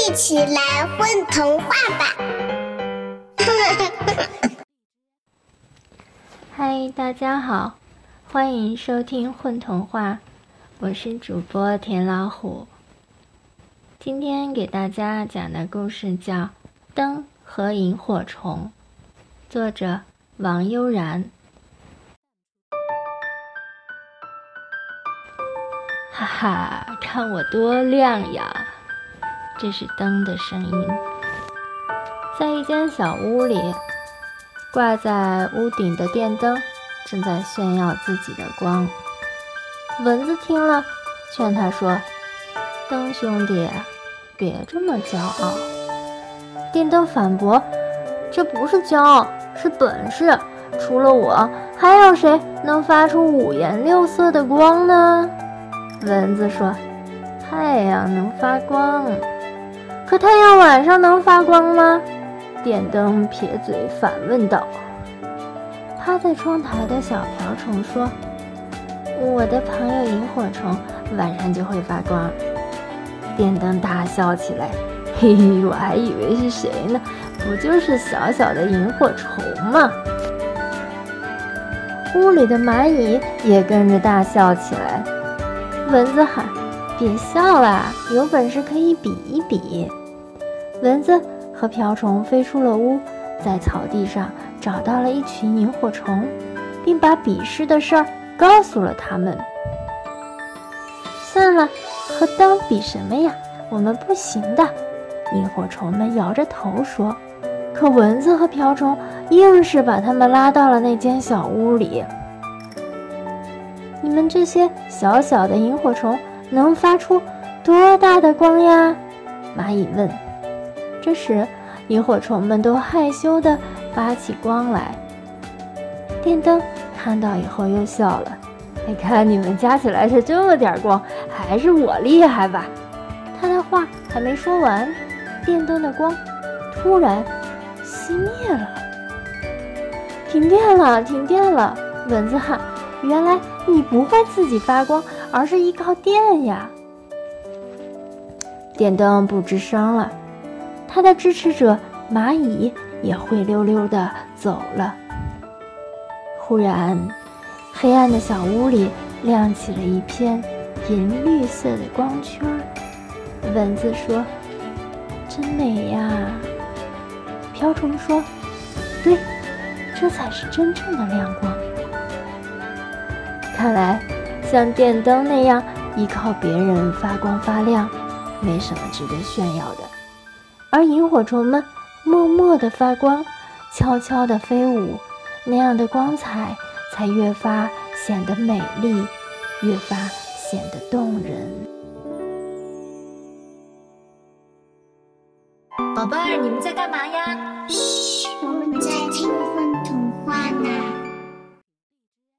一起来混童话吧！嗨，大家好，欢迎收听混童话，我是主播田老虎。今天给大家讲的故事叫《灯和萤火虫》，作者王悠然。哈哈，看我多亮呀！这是灯的声音。在一间小屋里，挂在屋顶的电灯正在炫耀自己的光。蚊子听了，劝他说：“灯兄弟，别这么骄傲。”电灯反驳：“这不是骄傲，是本事。除了我，还有谁能发出五颜六色的光呢？”蚊子说：“太阳能发光，可太阳晚上能发光吗？”电灯撇嘴反问道。趴在窗台的小瓢虫说：“我的朋友萤火虫晚上就会发光。”电灯大笑起来：“嘿嘿，我还以为是谁呢？不就是小小的萤火虫吗？”屋里的蚂蚁也跟着大笑起来。蚊子喊：“别笑啦，有本事可以比一比。”蚊子和瓢虫飞出了屋，在草地上找到了一群萤火虫，并把比试的事儿告诉了他们。算了，和灯比什么呀？我们不行的。萤火虫们摇着头说。可蚊子和瓢虫硬是把他们拉到了那间小屋里。你们这些小小的萤火虫能发出多大的光呀？蚂蚁问。这时，萤火虫们都害羞地发起光来。电灯看到以后又笑了：“你看你们加起来是这么点光，还是我厉害吧？”他的话还没说完，电灯的光突然熄灭了。停电了！停电了！蚊子喊：“原来……”你不会自己发光，而是依靠电呀！电灯不吱声了，它的支持者蚂蚁也灰溜溜的走了。忽然，黑暗的小屋里亮起了一片银绿色的光圈。蚊子说：“真美呀！”瓢虫说：“对，这才是真正的亮光。”看来，像电灯那样依靠别人发光发亮，没什么值得炫耀的。而萤火虫们默默地发光，悄悄地飞舞，那样的光彩才越发显得美丽，越发显得动人。宝贝儿，你们在干嘛呀？嘘，我们在。